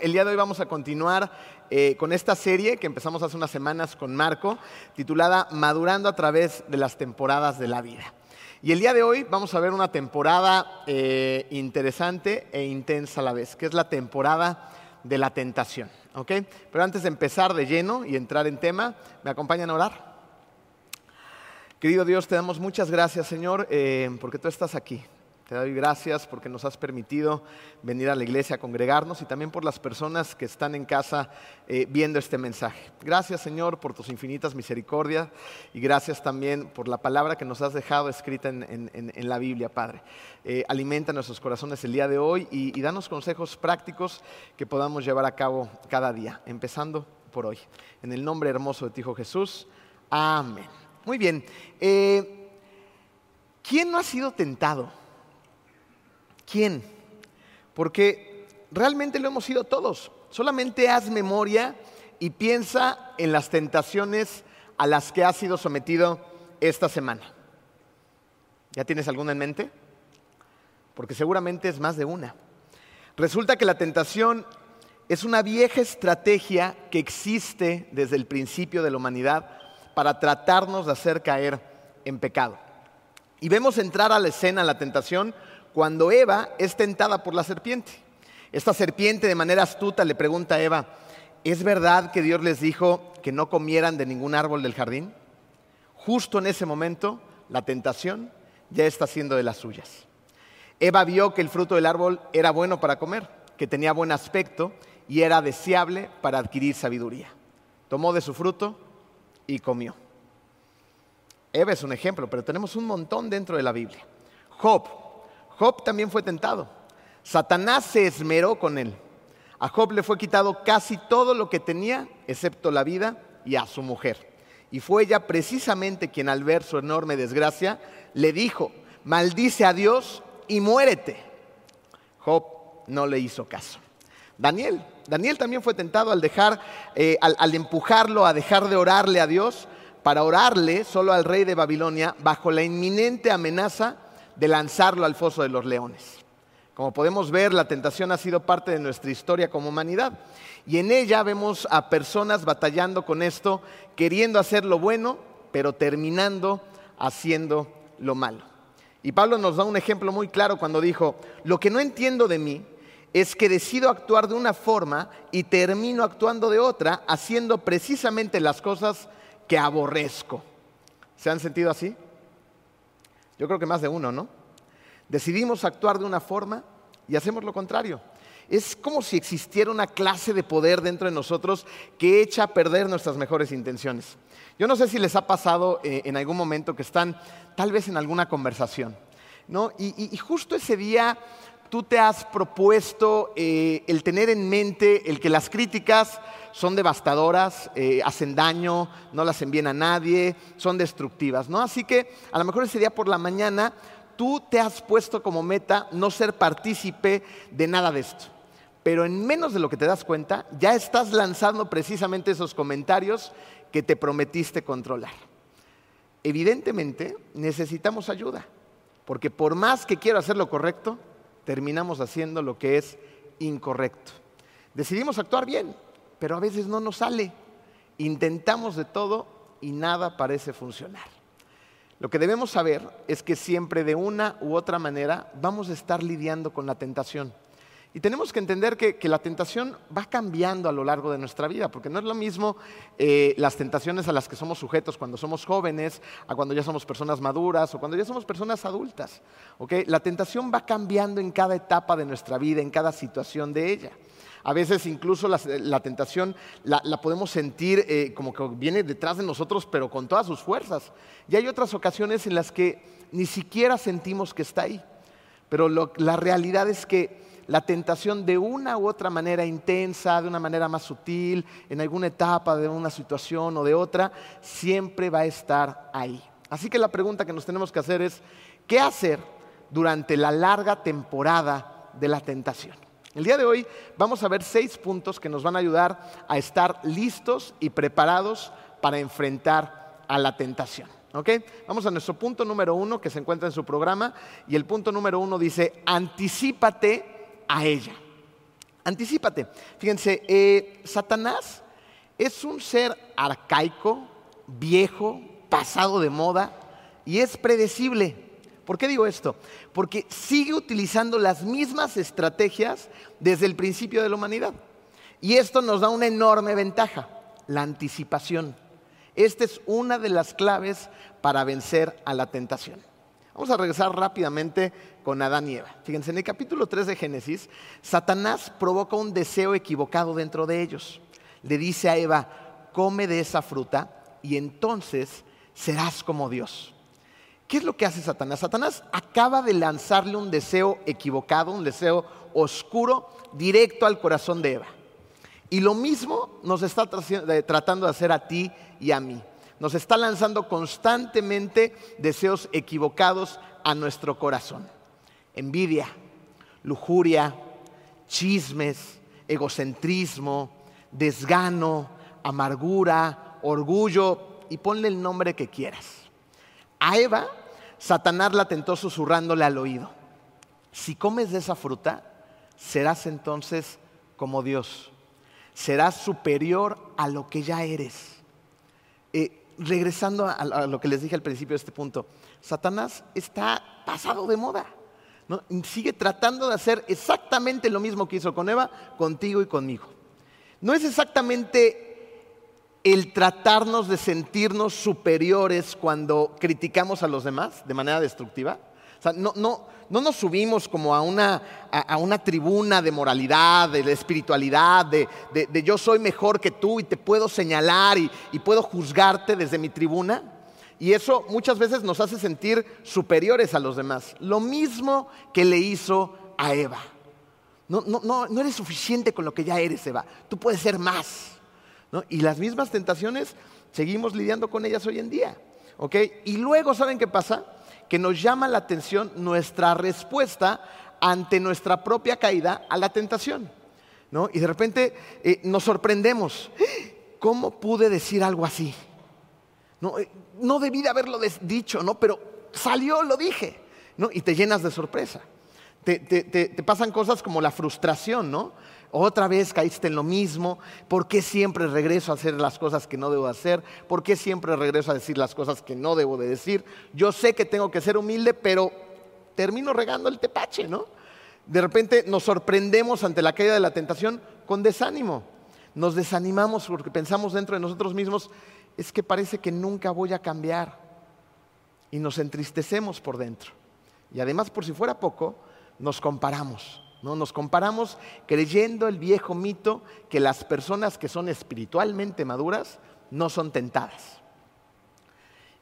El día de hoy vamos a continuar eh, con esta serie que empezamos hace unas semanas con Marco, titulada Madurando a través de las temporadas de la vida. Y el día de hoy vamos a ver una temporada eh, interesante e intensa a la vez, que es la temporada de la tentación. ¿ok? Pero antes de empezar de lleno y entrar en tema, ¿me acompañan a orar? Querido Dios, te damos muchas gracias, Señor, eh, porque tú estás aquí. Te doy gracias porque nos has permitido venir a la iglesia a congregarnos y también por las personas que están en casa eh, viendo este mensaje. Gracias Señor por tus infinitas misericordias y gracias también por la palabra que nos has dejado escrita en, la Biblia, Padre. Eh, alimenta nuestros corazones el día de hoy y, danos consejos prácticos que podamos llevar a cabo cada día, empezando por hoy. En el nombre hermoso de ti, Hijo Jesús. Amén. Muy bien. Eh, ¿Quién no ha sido tentado? ¿Quién? Porque realmente lo hemos sido todos. Solamente haz memoria y piensa en las tentaciones a las que has sido sometido esta semana. ¿Ya tienes alguna en mente? Porque seguramente es más de una. Resulta que la tentación es una vieja estrategia que existe desde el principio de la humanidad para tratarnos de hacer caer en pecado. Y vemos entrar a la escena la tentación cuando Eva es tentada por la serpiente. Esta serpiente de manera astuta le pregunta a Eva, ¿es verdad que Dios les dijo que no comieran de ningún árbol del jardín? Justo en ese momento, la tentación ya está siendo de las suyas. Eva vio que el fruto del árbol era bueno para comer, que tenía buen aspecto y era deseable para adquirir sabiduría. Tomó de su fruto y comió. Eva es un ejemplo, pero tenemos un montón dentro de la Biblia. Job, Job también fue tentado. Satanás se esmeró con él. A Job le fue quitado casi todo lo que tenía, excepto la vida y a su mujer. Y fue ella precisamente quien al ver su enorme desgracia le dijo, maldice a Dios y muérete. Job no le hizo caso. Daniel, Daniel también fue tentado al dejar, eh, al empujarlo a dejar de orarle a Dios para orarle solo al rey de Babilonia bajo la inminente amenaza de lanzarlo al foso de los leones. Como podemos ver, la tentación ha sido parte de nuestra historia como humanidad. Y en ella vemos a personas batallando con esto, queriendo hacer lo bueno, pero terminando haciendo lo malo. Y Pablo nos da un ejemplo muy claro cuando dijo, lo que no entiendo de mí es que decido actuar de una forma y termino actuando de otra, haciendo precisamente las cosas que aborrezco. ¿Se han sentido así? Yo creo que más de uno, ¿no? Decidimos actuar de una forma y hacemos lo contrario. Es como si existiera una clase de poder dentro de nosotros que echa a perder nuestras mejores intenciones. Yo no sé si les ha pasado eh, en algún momento que están tal vez en alguna conversación, ¿no? y justo ese día tú te has propuesto eh, el tener en mente el que las críticas son devastadoras, eh, hacen daño, no las envían a nadie, son destructivas, ¿no? Así que a lo mejor ese día por la mañana tú te has puesto como meta no ser partícipe de nada de esto. Pero en menos de lo que te das cuenta, ya estás lanzando precisamente esos comentarios que te prometiste controlar. Evidentemente necesitamos ayuda, porque por más que quiero hacer lo correcto, terminamos haciendo lo que es incorrecto. Decidimos actuar bien, pero a veces no nos sale. Intentamos de todo y nada parece funcionar. Lo que debemos saber es que siempre de una u otra manera vamos a estar lidiando con la tentación. Y tenemos que entender que, la tentación va cambiando a lo largo de nuestra vida, porque no es lo mismo eh, las tentaciones a las que somos sujetos cuando somos jóvenes, a cuando ya somos personas maduras o cuando ya somos personas adultas. La tentación va cambiando en cada etapa de nuestra vida, en cada situación de ella. A veces incluso la, tentación la, podemos sentir eh, como que viene detrás de nosotros, pero con todas sus fuerzas. Y hay otras ocasiones en las que ni siquiera sentimos que está ahí. Pero la realidad es que la tentación de una u otra manera intensa, de una manera más sutil, en alguna etapa de una situación o de otra, siempre va a estar ahí. Así que la pregunta que nos tenemos que hacer es, ¿qué hacer durante la larga temporada de la tentación? El día de hoy vamos a ver seis puntos que nos van a ayudar a estar listos y preparados para enfrentar a la tentación. Vamos a nuestro punto número uno que se encuentra en su programa y el punto número uno dice, anticípate a ella. Anticípate. Fíjense, eh, Satanás es un ser arcaico, viejo, pasado de moda y es predecible. ¿Por qué digo esto? Porque sigue utilizando las mismas estrategias desde el principio de la humanidad. Y esto nos da una enorme ventaja, la anticipación. Esta es una de las claves para vencer a la tentación. Vamos a regresar rápidamente con Adán y Eva. Fíjense, en el capítulo 3 de Génesis, Satanás provoca un deseo equivocado dentro de ellos. Le dice a Eva, come de esa fruta y entonces serás como Dios. ¿Qué es lo que hace Satanás? Satanás acaba de lanzarle un deseo equivocado, un deseo oscuro, directo al corazón de Eva. Y lo mismo nos está tratando de hacer a ti y a mí. Nos está lanzando constantemente deseos equivocados a nuestro corazón. Envidia, lujuria, chismes, egocentrismo, desgano, amargura, orgullo y ponle el nombre que quieras. A Eva, Satanás la tentó susurrándole al oído. Si comes de esa fruta, serás entonces como Dios. Serás superior a lo que ya eres. Eh, regresando a, lo que les dije al principio de este punto, Satanás está pasado de moda. Sigue tratando de hacer exactamente lo mismo que hizo con Eva, contigo y conmigo. No es exactamente el tratarnos de sentirnos superiores cuando criticamos a los demás de manera destructiva. No, nos subimos como a una, tribuna de moralidad, de, espiritualidad, de, yo soy mejor que tú y te puedo señalar y, puedo juzgarte desde mi tribuna. Y eso muchas veces nos hace sentir superiores a los demás. Lo mismo que le hizo a Eva. No, no eres suficiente con lo que ya eres, Eva. Tú puedes ser más. Y las mismas tentaciones seguimos lidiando con ellas hoy en día. Y luego, ¿saben qué pasa? Que nos llama la atención nuestra respuesta ante nuestra propia caída a la tentación. Y de repente eh, nos sorprendemos. ¿Cómo pude decir algo así? No, eh, debí de haberlo dicho, ¿no? pero salió, lo dije. Y te llenas de sorpresa. Te, te, pasan cosas como la frustración, ¿no? Otra vez caíste en lo mismo. ¿Por qué siempre regreso a hacer las cosas que no debo hacer? ¿Por qué siempre regreso a decir las cosas que no debo de decir? Yo sé que tengo que ser humilde, pero termino regando el tepache, ¿no? De repente nos sorprendemos ante la caída de la tentación con desánimo. Nos desanimamos porque pensamos dentro de nosotros mismos, es que parece que nunca voy a cambiar. Y nos entristecemos por dentro. Y además, por si fuera poco, nos comparamos. ¿no? Nos comparamos creyendo el viejo mito que las personas que son espiritualmente maduras no son tentadas.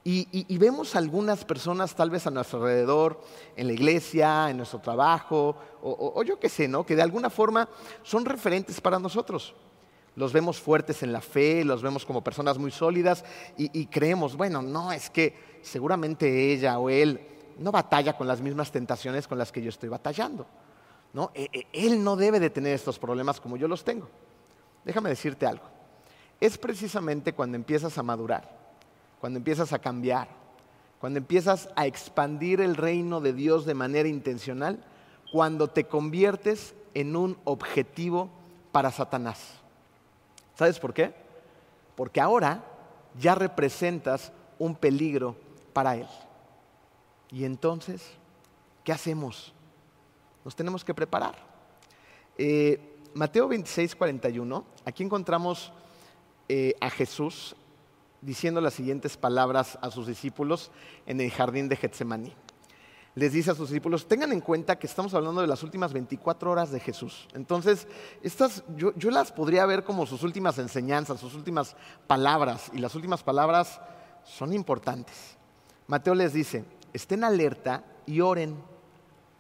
Y, vemos algunas personas tal vez a nuestro alrededor, en la iglesia, en nuestro trabajo, o, yo qué sé, ¿no? que de alguna forma son referentes para nosotros. Los vemos fuertes en la fe, los vemos como personas muy sólidas y, creemos, bueno, no, es que seguramente ella o él no batalla con las mismas tentaciones con las que yo estoy batallando. ¿no? E, e, él no debe de tener estos problemas como yo los tengo. Déjame decirte algo. Es precisamente cuando empiezas a madurar, cuando empiezas a cambiar, cuando empiezas a expandir el reino de Dios de manera intencional, cuando te conviertes en un objetivo para Satanás. ¿Sabes por qué? Porque ahora ya representas un peligro para él. Y entonces, ¿qué hacemos? nos tenemos que preparar. Eh, Mateo 26, 41, aquí encontramos eh, a Jesús diciendo las siguientes palabras a sus discípulos en el jardín de Getsemaní. Les dice a sus discípulos, tengan en cuenta que estamos hablando de las últimas 24 horas de Jesús. Entonces, estas yo, yo las podría ver como sus últimas enseñanzas, sus últimas palabras, y las últimas palabras son importantes. Mateo les dice, estén alerta y oren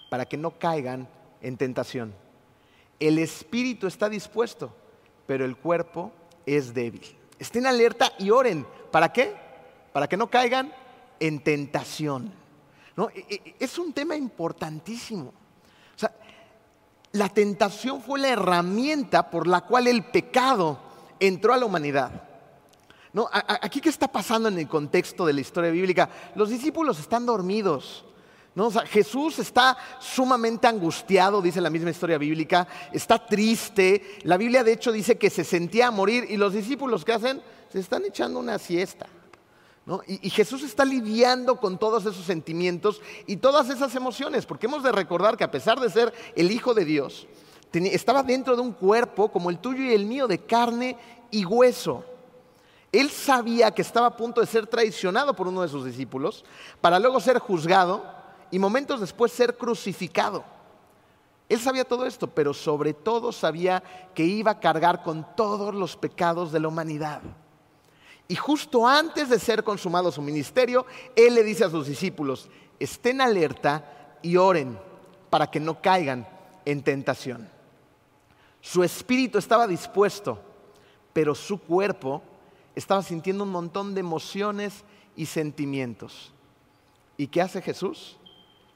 para que no caigan en tentación. El espíritu está dispuesto, pero el cuerpo es débil. Estén alerta y oren. ¿Para qué? Para que no caigan en tentación. E, e, es un tema importantísimo. O sea, la tentación fue la herramienta por la cual el pecado entró a la humanidad. ¿No? Aquí qué está pasando en el contexto de la historia bíblica? Los discípulos están dormidos. ¿No? Jesús está sumamente angustiado, dice la misma historia bíblica, está triste. La Biblia de hecho dice que se sentía a morir y los discípulos que hacen se están echando una siesta. Y, Jesús está lidiando con todos esos sentimientos y todas esas emociones, porque hemos de recordar que a pesar de ser el Hijo de Dios, estaba dentro de un cuerpo como el tuyo y el mío, de carne y hueso. Él sabía que estaba a punto de ser traicionado por uno de sus discípulos para luego ser juzgado y momentos después ser crucificado. Él sabía todo esto, pero sobre todo sabía que iba a cargar con todos los pecados de la humanidad. Y justo antes de ser consumado su ministerio, Él le dice a sus discípulos, estén alerta y oren para que no caigan en tentación. Su espíritu estaba dispuesto, pero su cuerpo estaba sintiendo un montón de emociones y sentimientos. ¿Y qué hace Jesús?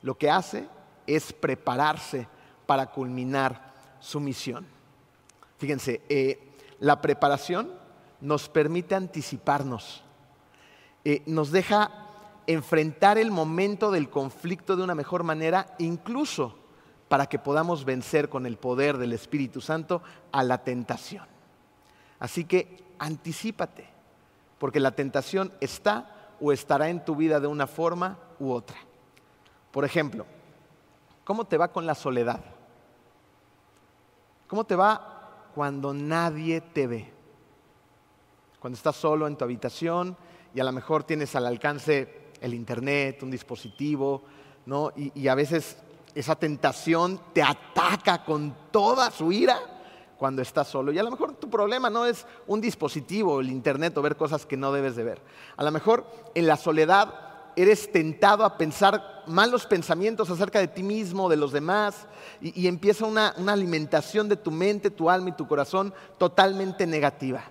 Lo que hace es prepararse para culminar su misión. Fíjense, eh, la preparación nos permite anticiparnos, eh, nos deja enfrentar el momento del conflicto de una mejor manera, incluso para que podamos vencer con el poder del Espíritu Santo a la tentación. Así que anticípate, porque la tentación está o estará en tu vida de una forma u otra. Por ejemplo, ¿cómo te va con la soledad? ¿Cómo te va cuando nadie te ve? Cuando estás solo en tu habitación y a lo mejor tienes al alcance el internet, un dispositivo, ¿no? Y, y a veces esa tentación te ataca con toda su ira cuando estás solo. Y a lo mejor tu problema no es un dispositivo, el internet o ver cosas que no debes de ver. A lo mejor en la soledad eres tentado a pensar malos pensamientos acerca de ti mismo, de los demás, y, empieza una alimentación de tu mente, tu alma y tu corazón totalmente negativa.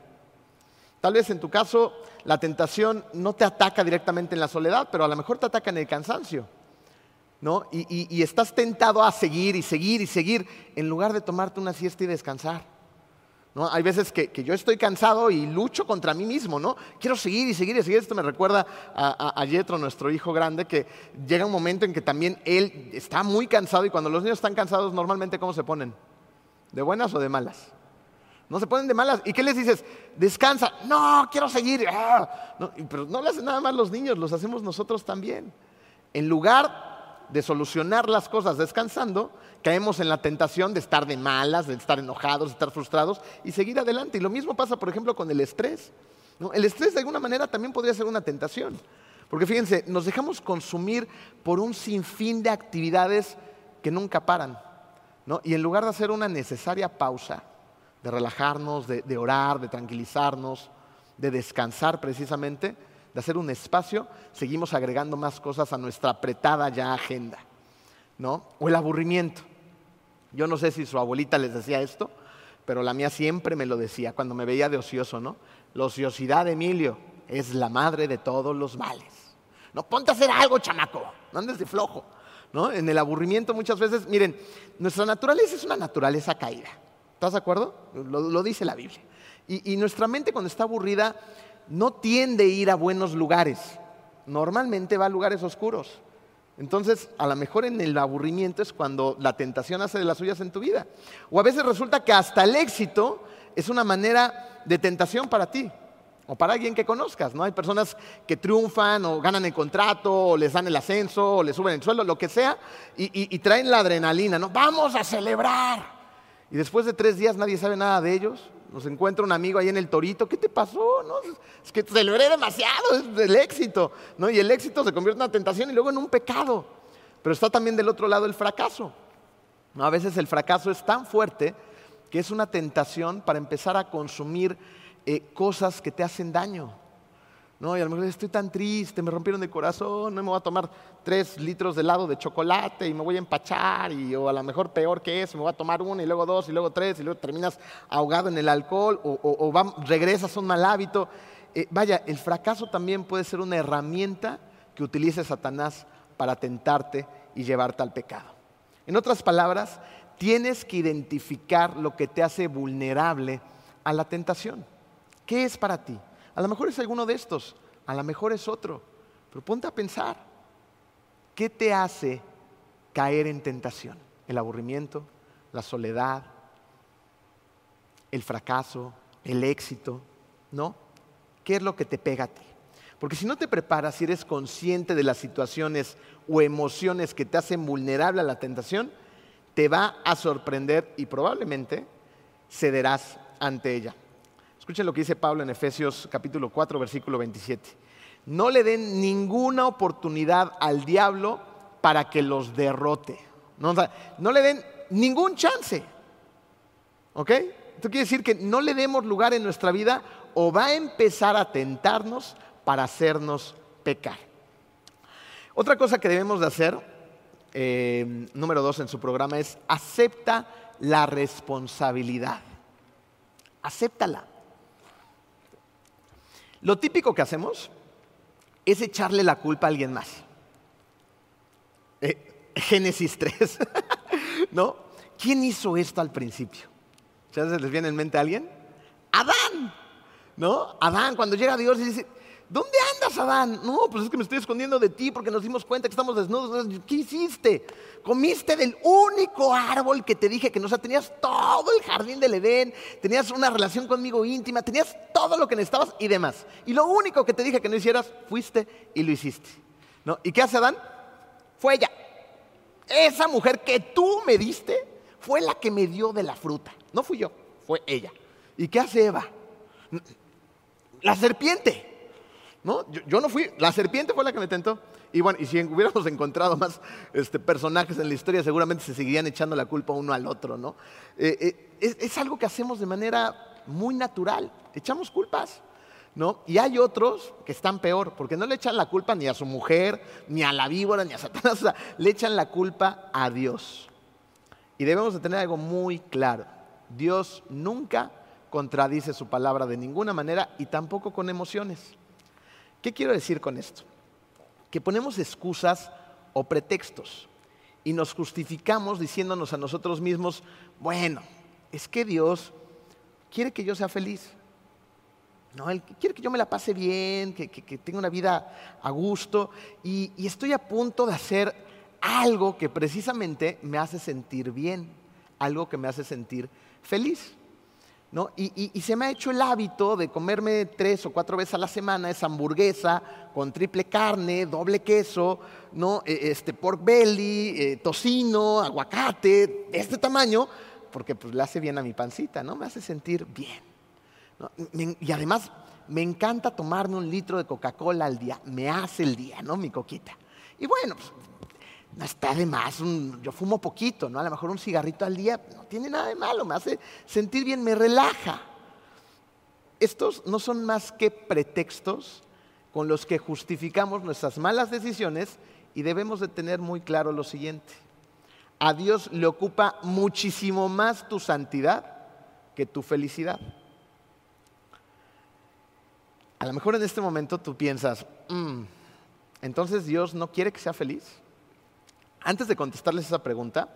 Tal vez en tu caso la tentación no te ataca directamente en la soledad, pero a lo mejor te ataca en el cansancio. ¿no? Y, estás tentado a seguir y seguir y seguir en lugar de tomarte una siesta y descansar. ¿no? Hay veces que, yo estoy cansado y lucho contra mí mismo, ¿no? Quiero seguir y seguir y seguir. Esto me recuerda a, a, Yetro, nuestro hijo grande, que llega un momento en que también él está muy cansado y cuando los niños están cansados, normalmente, ¿cómo se ponen? ¿De buenas o de malas? No se ponen de malas. ¿Y qué les dices? Descansa. No, quiero seguir. Ah, pero no lo hacen nada más los niños, los hacemos nosotros también. En lugar de solucionar las cosas descansando, caemos en la tentación de estar de malas, de estar enojados, de estar frustrados y seguir adelante. Y lo mismo pasa, por ejemplo, con el estrés. El estrés de alguna manera también podría ser una tentación. Porque fíjense, nos dejamos consumir por un sinfín de actividades que nunca paran. Y en lugar de hacer una necesaria pausa, de relajarnos, de, orar, de tranquilizarnos, de descansar precisamente, de hacer un espacio, seguimos agregando más cosas a nuestra apretada ya agenda. ¿no? O el aburrimiento. Yo no sé si su abuelita les decía esto, pero la mía siempre me lo decía cuando me veía de ocioso, ¿no? La ociosidad, Emilio, es la madre de todos los males. No, ponte a hacer algo, chamaco, no andes de flojo. ¿no? En el aburrimiento muchas veces, miren, nuestra naturaleza es una naturaleza caída. ¿Estás de acuerdo? Lo, dice la Biblia. Y, nuestra mente cuando está aburrida no tiende a ir a buenos lugares. Normalmente va a lugares oscuros. Entonces, a lo mejor en el aburrimiento es cuando la tentación hace de las suyas en tu vida. O a veces resulta que hasta el éxito es una manera de tentación para ti o para alguien que conozcas, ¿no? Hay personas que triunfan o ganan el contrato o les dan el ascenso o les suben el sueldo, lo que sea, y, y traen la adrenalina, ¿no? Vamos a celebrar. Y después de tres días nadie sabe nada de ellos. Nos encuentra un amigo ahí en el torito. ¿Qué te pasó? ¿No? Es que celebré demasiado, es el éxito. ¿no? Y el éxito se convierte en una tentación y luego en un pecado. Pero está también del otro lado el fracaso. A veces el fracaso es tan fuerte que es una tentación para empezar a consumir eh, cosas que te hacen daño. No, y a lo mejor estoy tan triste, me rompieron el corazón, no me voy a tomar tres litros de helado de chocolate y me voy a empachar, y, o a lo mejor peor que eso, me voy a tomar uno y luego dos y luego tres y luego terminas ahogado en el alcohol o, regresas a un mal hábito. Eh, vaya, el fracaso también puede ser una herramienta que utilice Satanás para tentarte y llevarte al pecado. En otras palabras, tienes que identificar lo que te hace vulnerable a la tentación. ¿Qué es para ti? A lo mejor es alguno de estos, a lo mejor es otro, pero ponte a pensar. ¿qué te hace caer en tentación? ¿El aburrimiento? ¿La soledad? ¿El fracaso? ¿El éxito? ¿No? ¿Qué es lo que te pega a ti? Porque si no te preparas, si eres consciente de las situaciones o emociones que te hacen vulnerable a la tentación, te va a sorprender y probablemente cederás ante ella. Escuchen lo que dice Pablo en Efesios capítulo 4, versículo 27. No le den ninguna oportunidad al diablo para que los derrote. No, le den ningún chance. ¿Ok? Esto quiere decir que no le demos lugar en nuestra vida o va a empezar a tentarnos para hacernos pecar. Otra cosa que debemos de hacer, eh, número dos en su programa, es acepta la responsabilidad. Acéptala. Lo típico que hacemos es echarle la culpa a alguien más. Eh, Génesis 3, ¿no? ¿Quién hizo esto al principio? ¿Se les viene en mente a alguien? Adán, ¿no? Adán, cuando llega Dios y dice, ¿Dónde andas, Adán? No, pues es que me estoy escondiendo de ti porque nos dimos cuenta que estamos desnudos. ¿Qué hiciste? Comiste del único árbol que te dije que no, o sea, tenías todo el jardín del Edén, tenías una relación conmigo íntima, tenías todo lo que necesitabas y demás. Y lo único que te dije que no hicieras, fuiste y lo hiciste. ¿No? ¿Y qué hace Adán? Fue ella. Esa mujer que tú me diste fue la que me dio de la fruta. No fui yo, fue ella. ¿Y qué hace Eva? La serpiente. ¿No? Yo, no fui, la serpiente fue la que me tentó. Y bueno, y si hubiéramos encontrado más este, personajes en la historia, seguramente se seguirían echando la culpa uno al otro, ¿no? Eh, eh, es, algo que hacemos de manera muy natural, echamos culpas, ¿no? Y hay otros que están peor, porque no le echan la culpa ni a su mujer, ni a la víbora, ni a Satanás, le echan la culpa a Dios. Y debemos de tener algo muy claro, Dios nunca contradice su palabra de ninguna manera y tampoco con emociones. ¿Qué quiero decir con esto? Que ponemos excusas o pretextos y nos justificamos diciéndonos a nosotros mismos, bueno, es que Dios quiere que yo sea feliz. No, Él quiere que yo me la pase bien, que, tenga una vida a gusto y estoy a punto de hacer algo que precisamente me hace sentir bien, algo que me hace sentir feliz. Y, se me ha hecho el hábito de comerme tres o cuatro veces a la semana esa hamburguesa con triple carne, doble queso, ¿no? E, este, pork belly, eh, tocino, aguacate, de este tamaño, porque pues, le hace bien a mi pancita, ¿no? Me hace sentir bien. y además me encanta tomarme un litro de Coca-Cola al día, me hace el día, ¿no? Mi coquita. Y bueno, pues, no está de más, yo fumo poquito, ¿no? A lo mejor un cigarrito al día no tiene nada de malo, me hace sentir bien, me relaja. Estos no son más que pretextos con los que justificamos nuestras malas decisiones y debemos de tener muy claro lo siguiente. A Dios le ocupa muchísimo más tu santidad que tu felicidad. A lo mejor en este momento tú piensas, mm, entonces Dios no quiere que sea feliz. Antes de contestarles esa pregunta,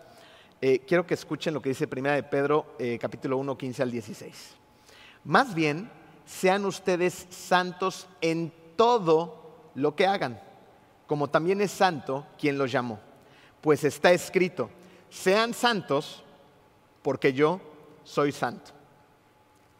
eh, quiero que escuchen lo que dice Primera de Pedro, eh, capítulo 1, 15 al 16. Más bien, sean ustedes santos en todo lo que hagan, como también es santo quien los llamó. Pues está escrito, sean santos porque yo soy santo.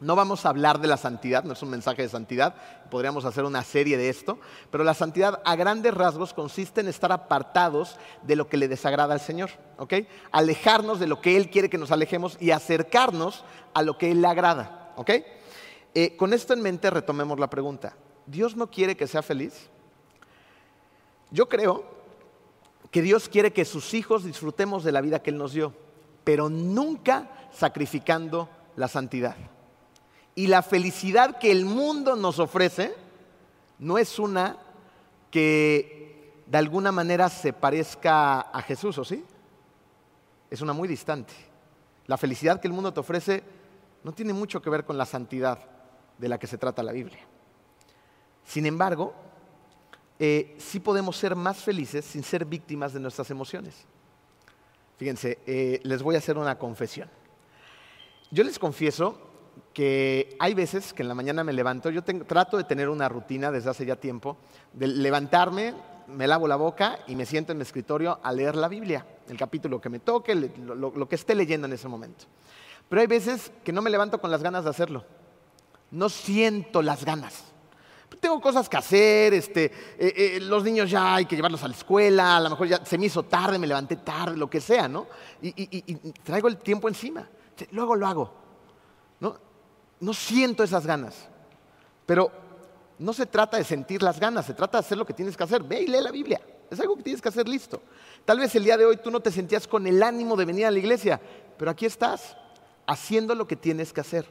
No vamos a hablar de la santidad, no es un mensaje de santidad, podríamos hacer una serie de esto, pero la santidad a grandes rasgos consiste en estar apartados de lo que le desagrada al Señor, ¿ok? Alejarnos de lo que Él quiere que nos alejemos y acercarnos a lo que Él le agrada, ¿ok? Eh, con esto en mente retomemos la pregunta. ¿Dios no quiere que sea feliz? Yo creo que Dios quiere que sus hijos disfrutemos de la vida que Él nos dio, pero nunca sacrificando la santidad. Y la felicidad que el mundo nos ofrece no es una que de alguna manera se parezca a Jesús, ¿o sí? Es una muy distante. La felicidad que el mundo te ofrece no tiene mucho que ver con la santidad de la que se trata la Biblia. Sin embargo, eh, sí podemos ser más felices sin ser víctimas de nuestras emociones. Fíjense, eh, les voy a hacer una confesión. Yo les confieso que hay veces que en la mañana me levanto, yo trato de tener una rutina desde hace ya tiempo, de levantarme, me lavo la boca y me siento en mi escritorio a leer la Biblia, el capítulo que me toque, lo, que esté leyendo en ese momento. Pero hay veces que no me levanto con las ganas de hacerlo. No siento las ganas. Tengo cosas que hacer, este, eh, eh, los niños ya hay que llevarlos a la escuela, a lo mejor ya se me hizo tarde, me levanté tarde, lo que sea, ¿no? Y, traigo el tiempo encima. Luego lo hago. ¿no? No siento esas ganas. Pero no se trata de sentir las ganas, se trata de hacer lo que tienes que hacer. Ve y lee la Biblia. Es algo que tienes que hacer listo. Tal vez el día de hoy tú no te sentías con el ánimo de venir a la iglesia, pero aquí estás, haciendo lo que tienes que hacer,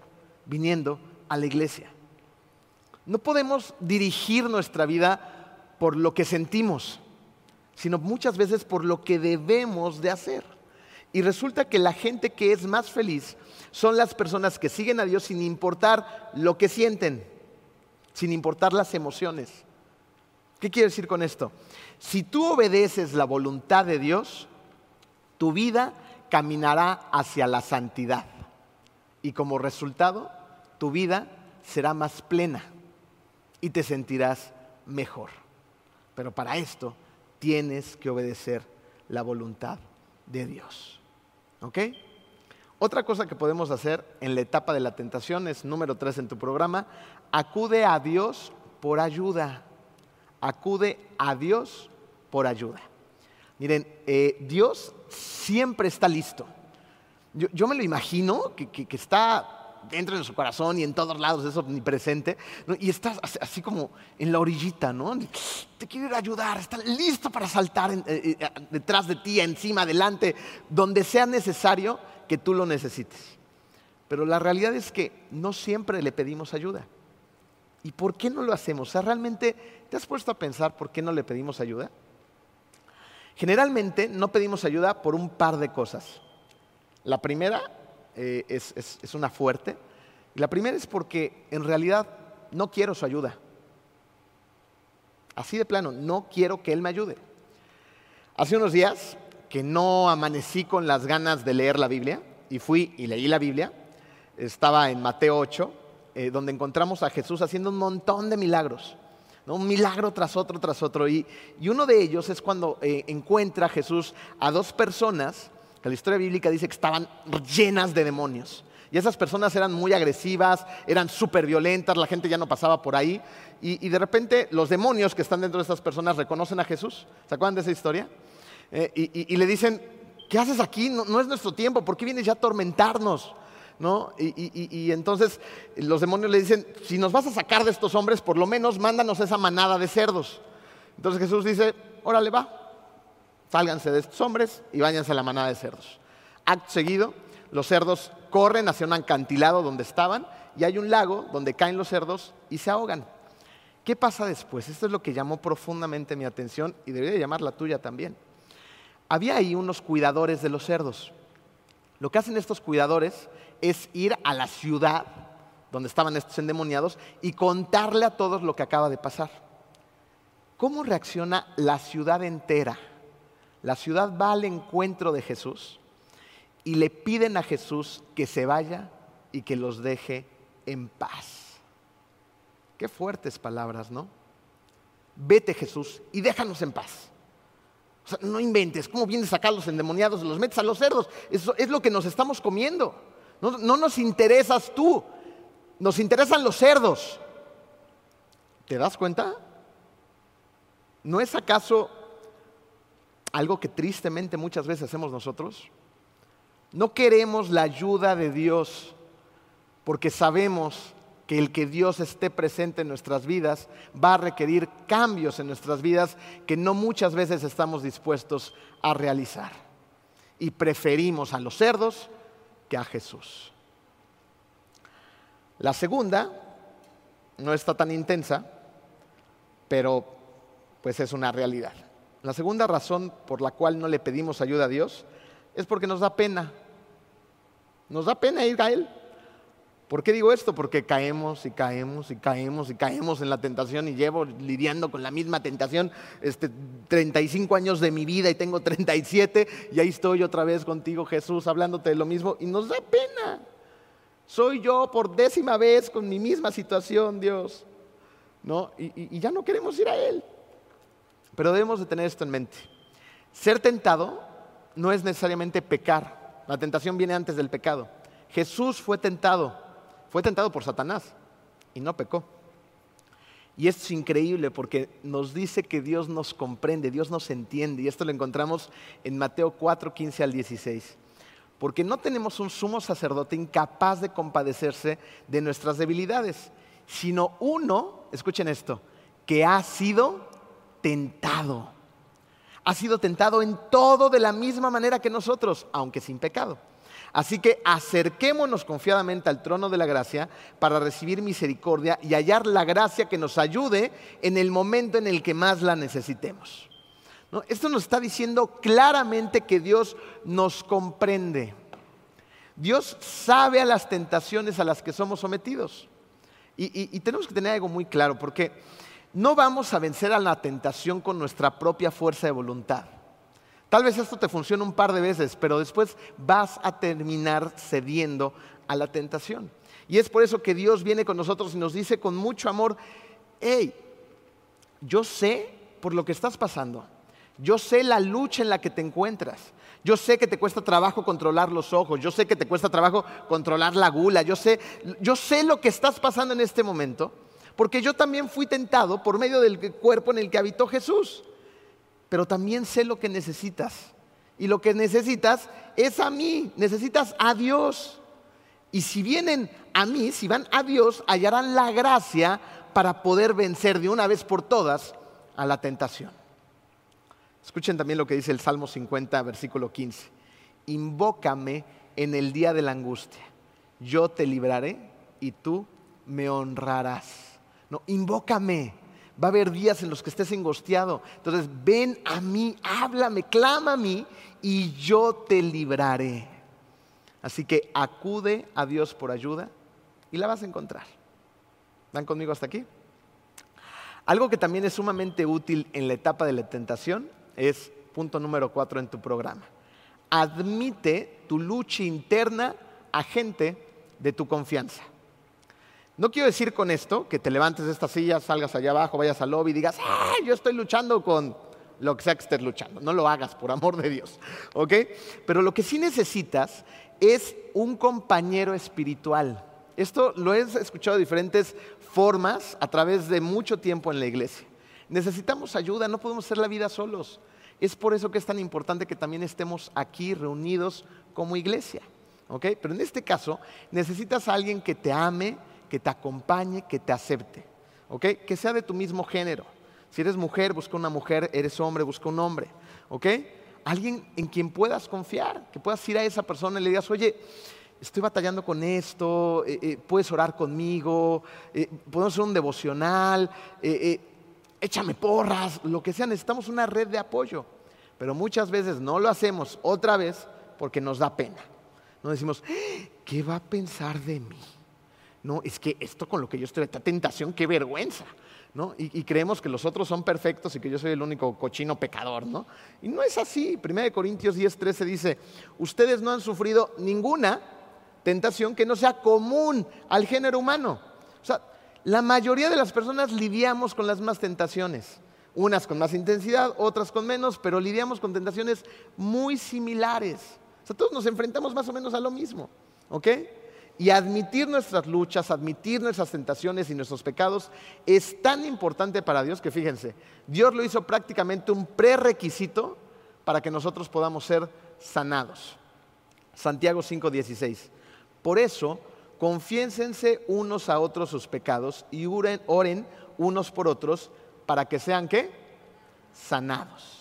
viniendo a la iglesia. No podemos dirigir nuestra vida por lo que sentimos, sino muchas veces por lo que debemos de hacer. Y resulta que la gente que es más feliz son las personas que siguen a Dios sin importar lo que sienten sin importar las emociones. ¿Qué quiere decir con esto? Si tú obedeces la voluntad de Dios, tu vida caminará hacia la santidad. Y como resultado, tu vida será más plena y te sentirás mejor. Pero para esto tienes que obedecer la voluntad de Dios. ¿Ok? Otra cosa que podemos hacer en la etapa de la tentación es número tres en tu programa, acude a Dios por ayuda. Acude a Dios por ayuda. Miren, eh, Dios siempre está listo. Yo, me lo imagino que, está dentro de su corazón y en todos lados es omnipresente, y está así como en la orillita, ¿no? Te quiere ayudar, está listo para saltar eh, eh, detrás de ti, encima, adelante, donde sea necesario que tú lo necesites. Pero la realidad es que no siempre le pedimos ayuda. ¿Y por qué no lo hacemos? O sea, realmente, ¿te has puesto a pensar por qué no le pedimos ayuda? Generalmente no pedimos ayuda por un par de cosas. La primera eh, es, es una fuerte. Y la primera es porque en realidad no quiero su ayuda. Así de plano, no quiero que Él me ayude. Hace unos días que no amanecí con las ganas de leer la Biblia y fui y leí la Biblia. Estaba en Mateo 8 eh, donde encontramos a Jesús haciendo un montón de milagros. Un milagro tras otro, tras otro. Y, uno de ellos es cuando eh, encuentra Jesús a dos personas que la historia bíblica dice que estaban llenas de demonios. Y esas personas eran muy agresivas, eran súper violentas, la gente ya no pasaba por ahí. Y, de repente los demonios que están dentro de estas personas reconocen a Jesús. ¿Se acuerdan de esa historia? Eh, y, le dicen, ¿qué haces aquí? No, es nuestro tiempo, ¿por qué vienes ya a atormentarnos? ¿no? Y, entonces los demonios le dicen, si nos vas a sacar de estos hombres, por lo menos mándanos esa manada de cerdos. Entonces Jesús dice, órale va, sálganse de estos hombres y váyanse a la manada de cerdos. Acto seguido, los cerdos corren hacia un acantilado donde estaban y hay un lago donde caen los cerdos y se ahogan. ¿Qué pasa después? Esto es lo que llamó profundamente mi atención y debería llamar la tuya también. Había ahí unos cuidadores de los cerdos. Lo que hacen estos cuidadores es ir a la ciudad donde estaban estos endemoniados y contarle a todos lo que acaba de pasar. ¿Cómo reacciona la ciudad entera? La ciudad va al encuentro de Jesús y le piden a Jesús que se vaya y que los deje en paz. Qué fuertes palabras, ¿no? Vete Jesús y déjanos en paz. O sea, no inventes, ¿cómo vienes a sacar los endemoniados los metes a los cerdos? Eso es lo que nos estamos comiendo. No, nos interesas tú, nos interesan los cerdos. ¿Te das cuenta? ¿No es acaso algo que tristemente muchas veces hacemos nosotros? No queremos la ayuda de Dios porque sabemos que el que Dios esté presente en nuestras vidas va a requerir cambios en nuestras vidas que no muchas veces estamos dispuestos a realizar. Y preferimos a los cerdos que a Jesús. La segunda no está tan intensa, pero pues es una realidad. La segunda razón por la cual no le pedimos ayuda a Dios es porque nos da pena. Nos da pena ir a Él. ¿Por qué digo esto? Porque caemos y caemos y caemos y caemos en la tentación y llevo lidiando con la misma tentación este, 35 años de mi vida y tengo 37 y ahí estoy otra vez contigo Jesús hablándote de lo mismo y nos da pena. Soy yo por décima vez con mi misma situación, Dios. ¿No? Y, y ya no queremos ir a Él. Pero debemos de tener esto en mente. Ser tentado no es necesariamente pecar. La tentación viene antes del pecado. Jesús fue tentado, fue tentado por Satanás y no pecó. Y esto es increíble porque nos dice que Dios nos comprende, Dios nos entiende. Y esto lo encontramos en Mateo 4, 15 al 16. Porque no tenemos un sumo sacerdote incapaz de compadecerse de nuestras debilidades, sino uno, escuchen esto, que ha sido tentado. Ha sido tentado en todo de la misma manera que nosotros, aunque sin pecado. Así que acerquémonos confiadamente al trono de la gracia para recibir misericordia y hallar la gracia que nos ayude en el momento en el que más la necesitemos. Esto nos está diciendo claramente que Dios nos comprende. Dios sabe a las tentaciones a las que somos sometidos. Y, tenemos que tener algo muy claro, porque no vamos a vencer a la tentación con nuestra propia fuerza de voluntad. Tal vez esto te funcione un par de veces, pero después vas a terminar cediendo a la tentación. Y es por eso que Dios viene con nosotros y nos dice con mucho amor, hey, yo sé por lo que estás pasando, yo sé la lucha en la que te encuentras, yo sé que te cuesta trabajo controlar los ojos, yo sé que te cuesta trabajo controlar la gula, yo sé, yo sé lo que estás pasando en este momento, porque yo también fui tentado por medio del cuerpo en el que habitó Jesús pero también sé lo que necesitas. Y lo que necesitas es a mí, necesitas a Dios. Y si vienen a mí, si van a Dios, hallarán la gracia para poder vencer de una vez por todas a la tentación. Escuchen también lo que dice el Salmo 50, versículo 15. Invócame en el día de la angustia. Yo te libraré y tú me honrarás. Invócame. Va a haber días en los que estés angustiado. Entonces, ven a mí, háblame, clama a mí y yo te libraré. Así que acude a Dios por ayuda y la vas a encontrar. ¿Dan conmigo hasta aquí? Algo que también es sumamente útil en la etapa de la tentación es punto número cuatro en tu programa. Admite tu lucha interna a gente de tu confianza. No quiero decir con esto que te levantes de esta silla, salgas allá abajo, vayas al lobby y digas, ¡ah! Yo estoy luchando con lo que sea que luchando. No lo hagas, por amor de Dios. ¿Ok? Pero lo que sí necesitas es un compañero espiritual. Esto lo he escuchado de diferentes formas a través de mucho tiempo en la iglesia. Necesitamos ayuda, no podemos hacer la vida solos. Es por eso que es tan importante que también estemos aquí reunidos como iglesia. ¿Ok? Pero en este caso necesitas a alguien que te ame, que te acompañe, que te acepte. ¿Ok? Que sea de tu mismo género. Si eres mujer, busca una mujer, eres hombre, busca un hombre. ¿Ok? Alguien en quien puedas confiar, que puedas ir a esa persona y le digas, oye, estoy batallando con esto, eh, eh, puedes orar conmigo, eh, podemos hacer un devocional, échame porras, lo que sea, necesitamos una red de apoyo. Pero muchas veces no lo hacemos otra vez porque nos da pena. No decimos, ¿qué va a pensar de mí? No, es que esto con lo que yo estoy, esta tentación, qué vergüenza. ¿no? Y, creemos que los otros son perfectos y que yo soy el único cochino pecador. ¿no? Y no es así. 1 Corintios 10, 13 dice, ustedes no han sufrido ninguna tentación que no sea común al género humano. O sea, la mayoría de las personas lidiamos con las más tentaciones. Unas con más intensidad, otras con menos, pero lidiamos con tentaciones muy similares. O sea, todos nos enfrentamos más o menos a lo mismo. ¿Ok? Y admitir nuestras luchas, admitir nuestras tentaciones y nuestros pecados es tan importante para Dios que fíjense, Dios lo hizo prácticamente un prerequisito para que nosotros podamos ser sanados. Santiago 5:16. Por eso, confiénsense unos a otros sus pecados y oren, oren unos por otros para que sean qué? Sanados.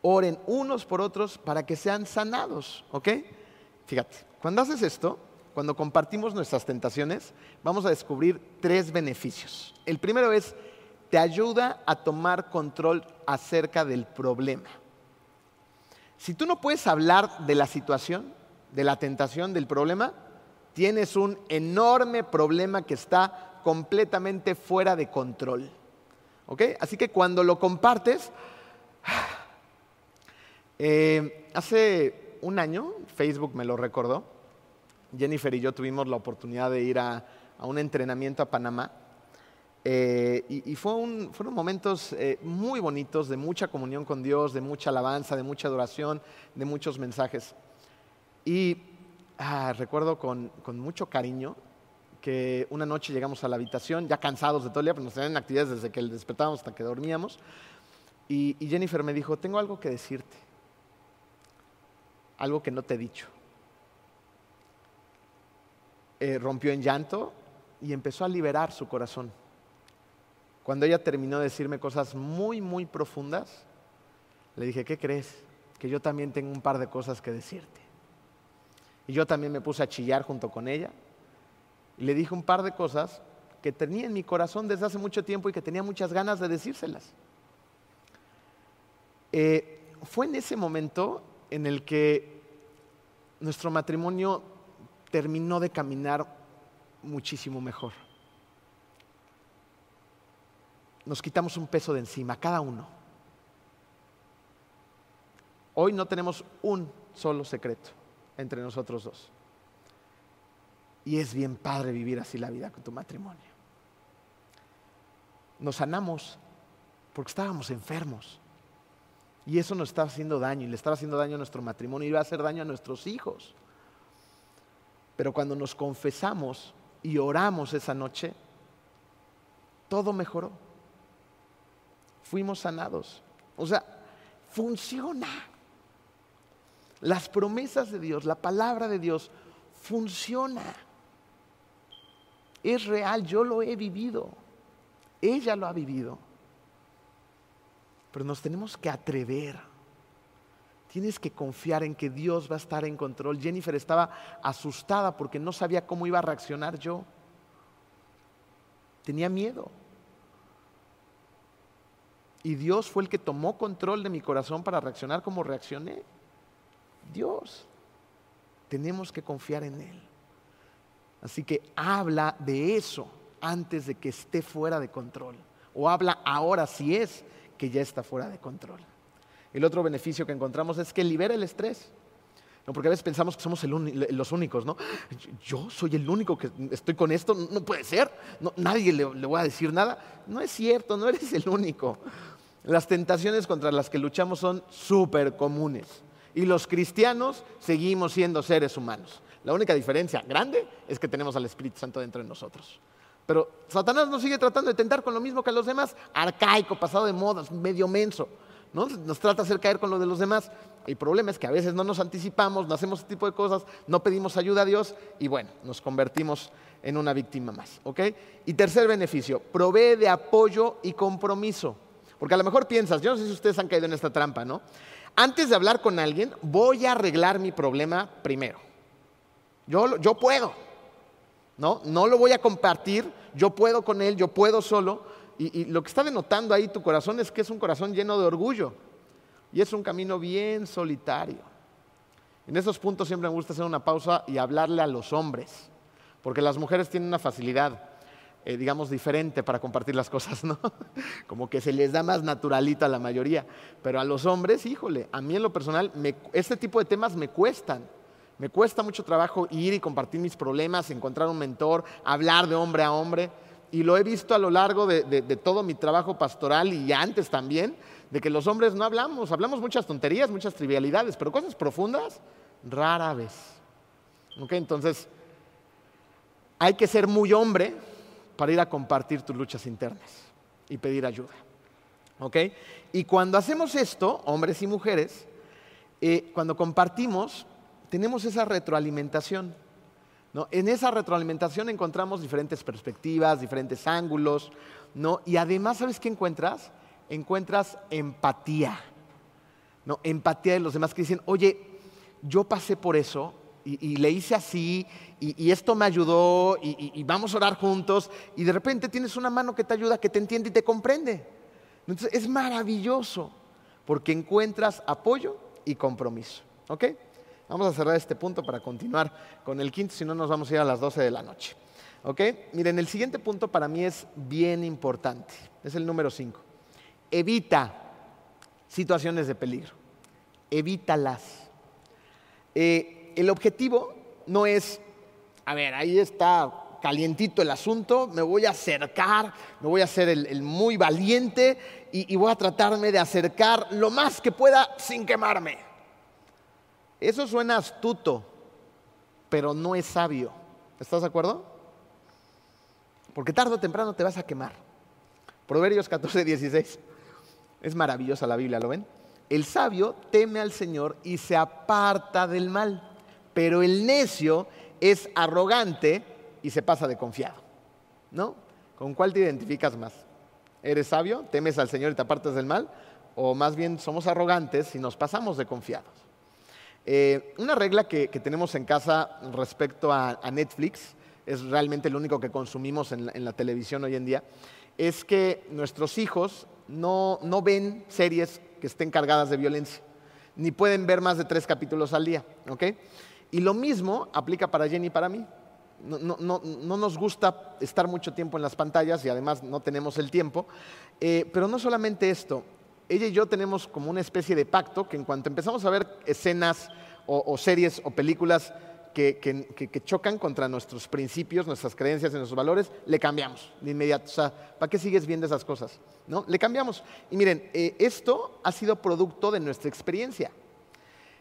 Oren unos por otros para que sean sanados, ¿ok? Fíjate, cuando haces esto, cuando compartimos nuestras tentaciones, vamos a descubrir tres beneficios. El primero es, te ayuda a tomar control acerca del problema. Si tú no puedes hablar de la situación, de la tentación, del problema, tienes un enorme problema que está completamente fuera de control. ¿Ok? Así que cuando lo compartes, eh, hace un año, Facebook me lo recordó, Jennifer y yo tuvimos la oportunidad de ir a, un entrenamiento a Panamá Eh, y, fueron momentos eh, muy bonitos de mucha comunión con Dios, de mucha alabanza, de mucha adoración, de muchos mensajes. Y ah, recuerdo con, mucho cariño que una noche llegamos a la habitación, ya cansados de todo el día, pero nos tenían actividades desde que despertábamos hasta que dormíamos. y Jennifer me dijo, tengo algo que decirte, algo que no te he dicho. Eh, rompió en llanto y empezó a liberar su corazón. Cuando ella terminó de decirme cosas muy, muy profundas, le dije, ¿qué crees? Que yo también tengo un par de cosas que decirte. Y yo también me puse a chillar junto con ella y le dije un par de cosas que tenía en mi corazón desde hace mucho tiempo y que tenía muchas ganas de decírselas. Eh, fue en ese momento en el que nuestro matrimonio terminó de caminar muchísimo mejor. Nos quitamos un peso de encima, cada uno. Hoy no tenemos un solo secreto entre nosotros dos. Y es bien padre vivir así la vida con tu matrimonio. Nos sanamos porque estábamos enfermos. Y eso nos estaba haciendo daño y le estaba haciendo daño a nuestro matrimonio y iba a hacer daño a nuestros hijos. Pero cuando nos confesamos y oramos esa noche, todo mejoró. Fuimos sanados. O sea, funciona. Las promesas de Dios, la palabra de Dios, funciona. Es real, yo lo he vivido. Ella lo ha vivido. Pero nos tenemos que atrever Tienes que confiar en que Dios va a estar en control. Jennifer estaba asustada porque no sabía cómo iba a reaccionar yo. Tenía miedo. Y Dios fue el que tomó control de mi corazón para reaccionar como reaccioné. Dios. Tenemos que confiar en Él. Así que habla de eso antes de que esté fuera de control. O habla ahora si es que ya está fuera de control. El otro beneficio que encontramos es que libera el estrés. Porque a veces pensamos que somos los únicos, ¿no? Yo soy el único que estoy con esto, no puede ser, nadie le, le voy a decir nada. No es cierto, no eres el único. Las tentaciones contra las que luchamos son súper comunes. Y los cristianos seguimos siendo seres humanos. La única diferencia grande es que tenemos al Espíritu Santo dentro de nosotros. Pero Satanás nos sigue tratando de tentar con lo mismo que a los demás, arcaico, pasado de moda, medio menso. Nos trata de hacer caer con lo de los demás. El problema es que a veces no nos anticipamos, no hacemos ese tipo de cosas, no pedimos ayuda a Dios y bueno, nos convertimos en una víctima más. Y tercer beneficio, provee de apoyo y compromiso. Porque a lo mejor piensas, yo no sé si ustedes han caído en esta trampa, ¿no? Antes de hablar con alguien, voy a arreglar mi problema primero. Yo, yo puedo, ¿no? No lo voy a compartir, yo puedo con él, yo puedo solo, y, lo que está denotando ahí tu corazón es que es un corazón lleno de orgullo. Y es un camino bien solitario. En esos puntos siempre me gusta hacer una pausa y hablarle a los hombres. Porque las mujeres tienen una facilidad, eh, digamos, diferente para compartir las cosas, ¿no? Como que se les da más naturalito a la mayoría. Pero a los hombres, híjole, a mí en lo personal, este tipo de temas me cuestan. Me cuesta mucho trabajo ir y compartir mis problemas, encontrar un mentor, hablar de hombre a hombre y lo he visto a lo largo de, todo mi trabajo pastoral y antes también, de que los hombres no hablamos, hablamos muchas tonterías, muchas trivialidades, pero cosas profundas, rara vez. Entonces, hay que ser muy hombre para ir a compartir tus luchas internas y pedir ayuda. Y cuando hacemos esto, hombres y mujeres, eh, cuando compartimos, tenemos esa retroalimentación. En esa retroalimentación encontramos diferentes perspectivas, diferentes ángulos, ¿no? Y además, ¿sabes qué encuentras? Encuentras empatía, ¿no? Empatía de los demás que dicen, oye, yo pasé por eso y, le hice así y, esto me ayudó y, vamos a orar juntos y de repente tienes una mano que te ayuda, que te entiende y te comprende. Entonces es maravilloso porque encuentras apoyo y compromiso, ¿ok? Vamos a cerrar este punto para continuar con el quinto, si no nos vamos a ir a las 12 de la noche. ¿Ok? Miren, el siguiente punto para mí es bien importante. Es el número 5. Evita situaciones de peligro. Evítalas. Eh, el objetivo no es, a ver, ahí está calientito el asunto, me voy a acercar, me voy a hacer el, muy valiente y, y voy a tratarme de acercar lo más que pueda sin quemarme. Eso suena astuto, pero no es sabio. ¿Estás de acuerdo? Porque tarde o temprano te vas a quemar. Proverbios 14, 16. Es maravillosa la Biblia, ¿lo ven? El sabio teme al Señor y se aparta del mal, pero el necio es arrogante y se pasa de confiado. ¿No? ¿Con cuál te identificas más? ¿Eres sabio? ¿Temes al Señor y te apartas del mal? ¿O más bien somos arrogantes y nos pasamos de confiados? Eh, una regla que, tenemos en casa respecto a, Netflix, es realmente lo único que consumimos en la, televisión hoy en día, es que nuestros hijos no, ven series que estén cargadas de violencia, ni pueden ver más de tres capítulos al día. Y lo mismo aplica para Jenny y para mí. No, nos gusta estar mucho tiempo en las pantallas y además no tenemos el tiempo. Eh, pero no solamente esto, ella y yo tenemos como una especie de pacto que en cuanto empezamos a ver escenas o, series o películas que, chocan contra nuestros principios, nuestras creencias y nuestros valores, le cambiamos de inmediato. O sea, ¿para qué sigues viendo esas cosas? ¿No? Le cambiamos. Y miren, eh, esto ha sido producto de nuestra experiencia.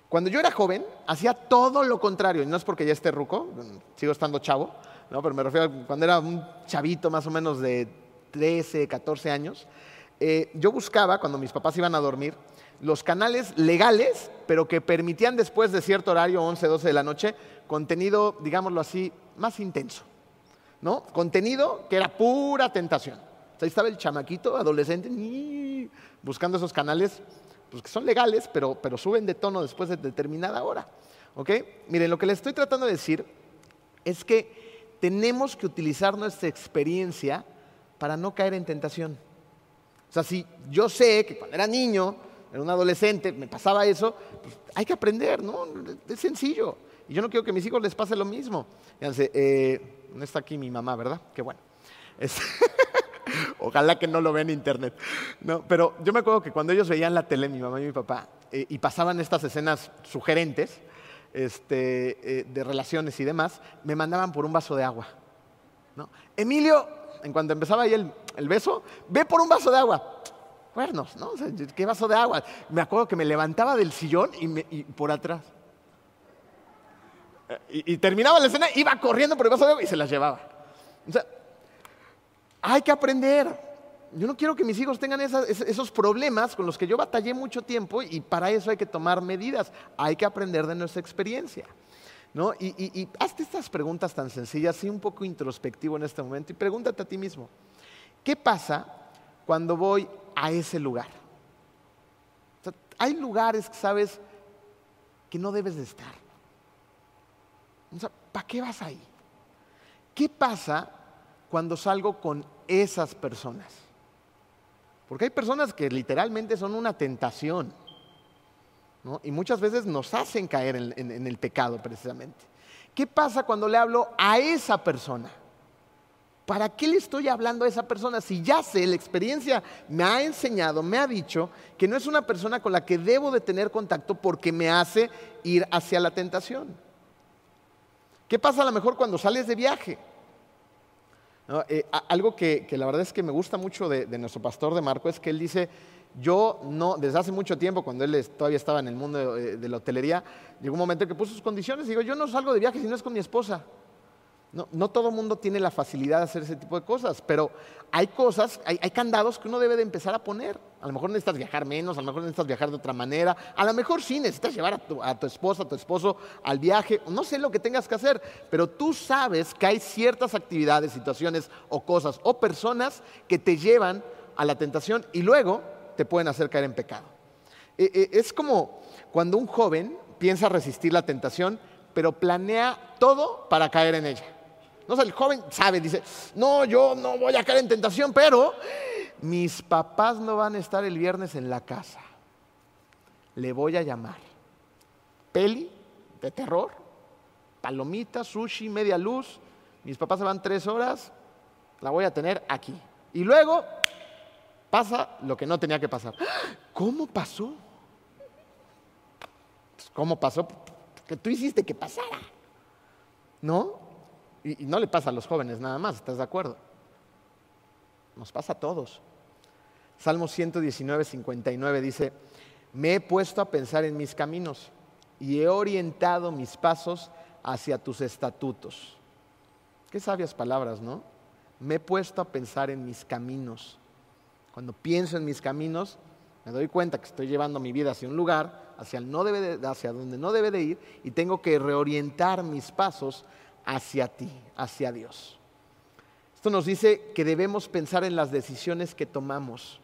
Cuando yo era joven, hacía todo lo contrario. Y no es porque ya esté ruco, sigo estando chavo, ¿no? pero me refiero a cuando era un chavito más o menos de 13, 14 años. Eh, yo buscaba, cuando mis papás iban a dormir, los canales legales, pero que permitían después de cierto horario, 11, 12 de la noche, contenido, digámoslo así, más intenso. ¿no? Contenido que era pura tentación. ahí estaba el chamaquito, adolescente, buscando esos canales pues, que son legales, pero, pero suben de tono después de determinada hora. ¿ok? Miren, lo que les estoy tratando de decir es que tenemos que utilizar nuestra experiencia para no caer en tentación. O sea, si yo sé que cuando era niño, era un adolescente, me pasaba eso, pues hay que aprender, ¿no? Es sencillo. Y yo no quiero que a mis hijos les pase lo mismo. Fíjense, eh, no está aquí mi mamá, ¿verdad? Qué bueno. ojalá que no lo vean en internet. No, pero yo me acuerdo que cuando ellos veían la tele, mi mamá y mi papá, eh, y pasaban estas escenas sugerentes este, eh, de relaciones y demás, me mandaban por un vaso de agua. ¿no? Emilio, en cuanto empezaba ahí el, beso, ve por un vaso de agua. Cuernos, ¿no? ¿Qué vaso de agua? Me acuerdo que me levantaba del sillón y, por atrás. Y, terminaba la escena, iba corriendo por el vaso de agua y se las llevaba. O sea, hay que aprender. Yo no quiero que mis hijos tengan esos problemas con los que yo batallé mucho tiempo y para eso hay que tomar medidas. Hay que aprender de nuestra experiencia. ¿no? Y, y, hazte estas preguntas tan sencillas, y un poco introspectivo en este momento y pregúntate a ti mismo, ¿qué pasa cuando voy a ese lugar? hay lugares que sabes que no debes de estar. ¿Para qué vas ahí? ¿Qué pasa cuando salgo con esas personas? Porque hay personas que literalmente son una tentación. Y muchas veces nos hacen caer en, el pecado precisamente. ¿Qué pasa cuando le hablo a esa persona? ¿Para qué le estoy hablando a esa persona? Si ya sé, la experiencia me ha enseñado, me ha dicho que no es una persona con la que debo de tener contacto porque me hace ir hacia la tentación. ¿Qué pasa a lo mejor cuando sales de viaje? Eh, algo que, la verdad es que me gusta mucho de nuestro pastor de Marco es que él dice, yo no, desde hace mucho tiempo, cuando él todavía estaba en el mundo de, la hotelería, llegó un momento en que puso sus condiciones y digo, yo no salgo de viaje si no es con mi esposa. No, todo el mundo tiene la facilidad de hacer ese tipo de cosas, pero hay cosas, hay, candados que uno debe de empezar a poner. A lo mejor necesitas viajar menos, a lo mejor necesitas viajar de otra manera, a lo mejor sí necesitas llevar a tu, a tu esposa, a tu esposo al viaje, no sé lo que tengas que hacer, pero tú sabes que hay ciertas actividades, situaciones o cosas o personas que te llevan a la tentación y luego te pueden hacer caer en pecado. Eh, eh, es como cuando un joven piensa resistir la tentación, pero planea todo para caer en ella. No el joven sabe, dice, no, yo no voy a caer en tentación, pero mis papás no van a estar el viernes en la casa. Le voy a llamar. Peli de terror, palomita, sushi, media luz. Mis papás se van tres horas, la voy a tener aquí. Y luego pasa lo que no tenía que pasar. ¿Cómo pasó? ¿Cómo pasó? Que tú hiciste que pasara. ¿No? Y, no le pasa a los jóvenes nada más, ¿estás de acuerdo? Nos pasa a todos. Salmo 119, 59 dice, me he puesto a pensar en mis caminos y he orientado mis pasos hacia tus estatutos. Qué sabias palabras, ¿no? Me he puesto a pensar en mis caminos. Cuando pienso en mis caminos, me doy cuenta que estoy llevando mi vida hacia un lugar, hacia, no debe hacia donde no debe de ir, y tengo que reorientar mis pasos hacia ti, hacia Dios. Esto nos dice que debemos pensar en las decisiones que tomamos,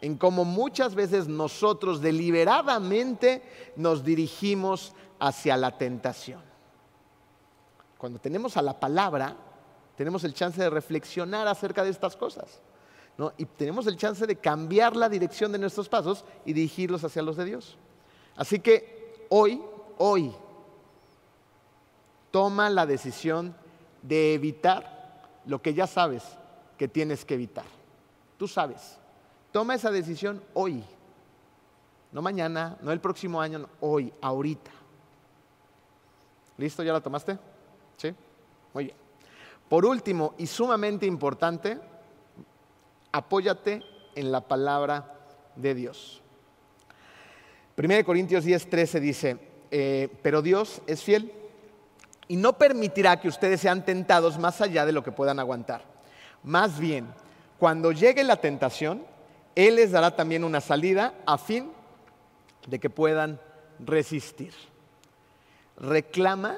en cómo muchas veces nosotros deliberadamente nos dirigimos hacia la tentación. Cuando tenemos a la palabra, tenemos el chance de reflexionar acerca de estas cosas. Y tenemos el chance de cambiar la dirección de nuestros pasos y dirigirlos hacia los de Dios. Así que hoy, hoy, toma la decisión de evitar lo que ya sabes que tienes que evitar. Tú sabes. Toma esa decisión hoy. No mañana, no el próximo año, hoy, ahorita. ¿Listo? ¿Ya la tomaste? ¿Sí? Muy bien. Por último, y sumamente importante, apóyate en la palabra de Dios. 1 Corintios 10, 13 dice, eh, pero Dios es fiel y no permitirá que ustedes sean tentados más allá de lo que puedan aguantar. Más bien, cuando llegue la tentación, Él les dará también una salida a fin de que puedan resistir. Reclama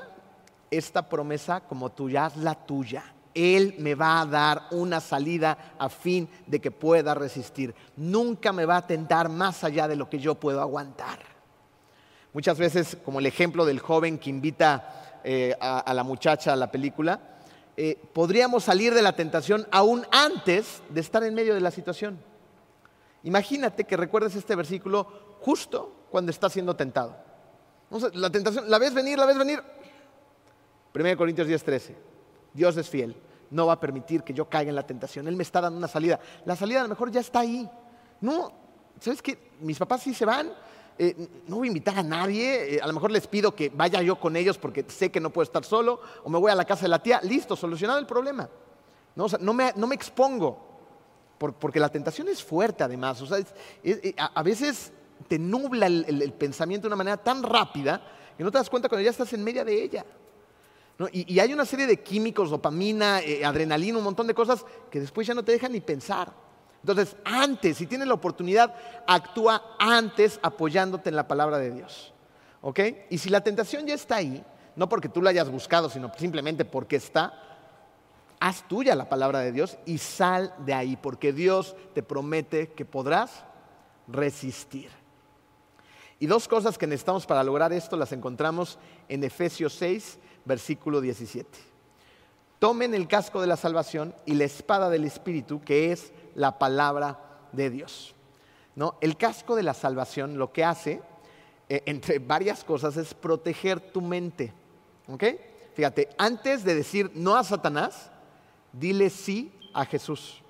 esta promesa como tuya, la tuya. Él me va a dar una salida a fin de que pueda resistir. Nunca me va a tentar más allá de lo que yo puedo aguantar. Muchas veces, como el ejemplo del joven que invita eh, a, la muchacha a la película, eh, podríamos salir de la tentación aún antes de estar en medio de la situación. Imagínate que recuerdes este versículo justo cuando estás siendo tentado. la tentación, ¿la ves venir? ¿La ves venir? 1 Corintios 10, 13. Dios es fiel, no va a permitir que yo caiga en la tentación. Él me está dando una salida. La salida a lo mejor ya está ahí. No, ¿sabes qué? Mis papás sí se van. Eh, no voy a invitar a nadie. Eh, a lo mejor les pido que vaya yo con ellos porque sé que no puedo estar solo. O me voy a la casa de la tía. Listo, solucionado el problema. No, no, me, expongo. porque la tentación es fuerte además. a, veces te nubla el pensamiento de una manera tan rápida que no te das cuenta cuando ya estás en medio de ella. Y, hay una serie de químicos, dopamina, eh, adrenalina, un montón de cosas que después ya no te dejan ni pensar. Entonces, antes, si tienes la oportunidad, actúa antes apoyándote en la palabra de Dios. ¿Ok? Y si la tentación ya está ahí, no porque tú la hayas buscado, sino simplemente porque está, haz tuya la palabra de Dios y sal de ahí, porque Dios te promete que podrás resistir. Y dos cosas que necesitamos para lograr esto las encontramos en Efesios 6, versículo 17. Tomen el casco de la salvación y la espada del Espíritu, que es la palabra de Dios. ¿No? El casco de la salvación lo que hace, eh, entre varias cosas, es proteger tu mente. Fíjate, antes de decir no a Satanás, dile sí a Jesús.